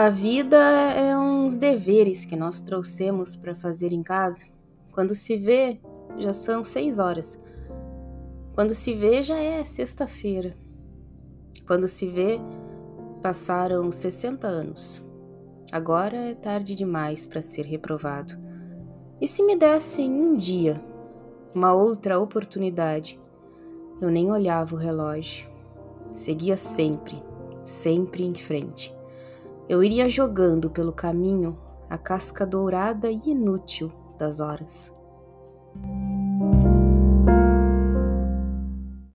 A vida é uns deveres que nós trouxemos para fazer em casa. Quando se vê, já são seis horas. Quando se vê, já é sexta-feira. Quando se vê, passaram 60 anos. Agora é tarde demais para ser reprovado. E se me dessem um dia, uma outra oportunidade, eu nem olhava o relógio. Seguia sempre, sempre em frente. Eu iria jogando pelo caminho a casca dourada e inútil das horas.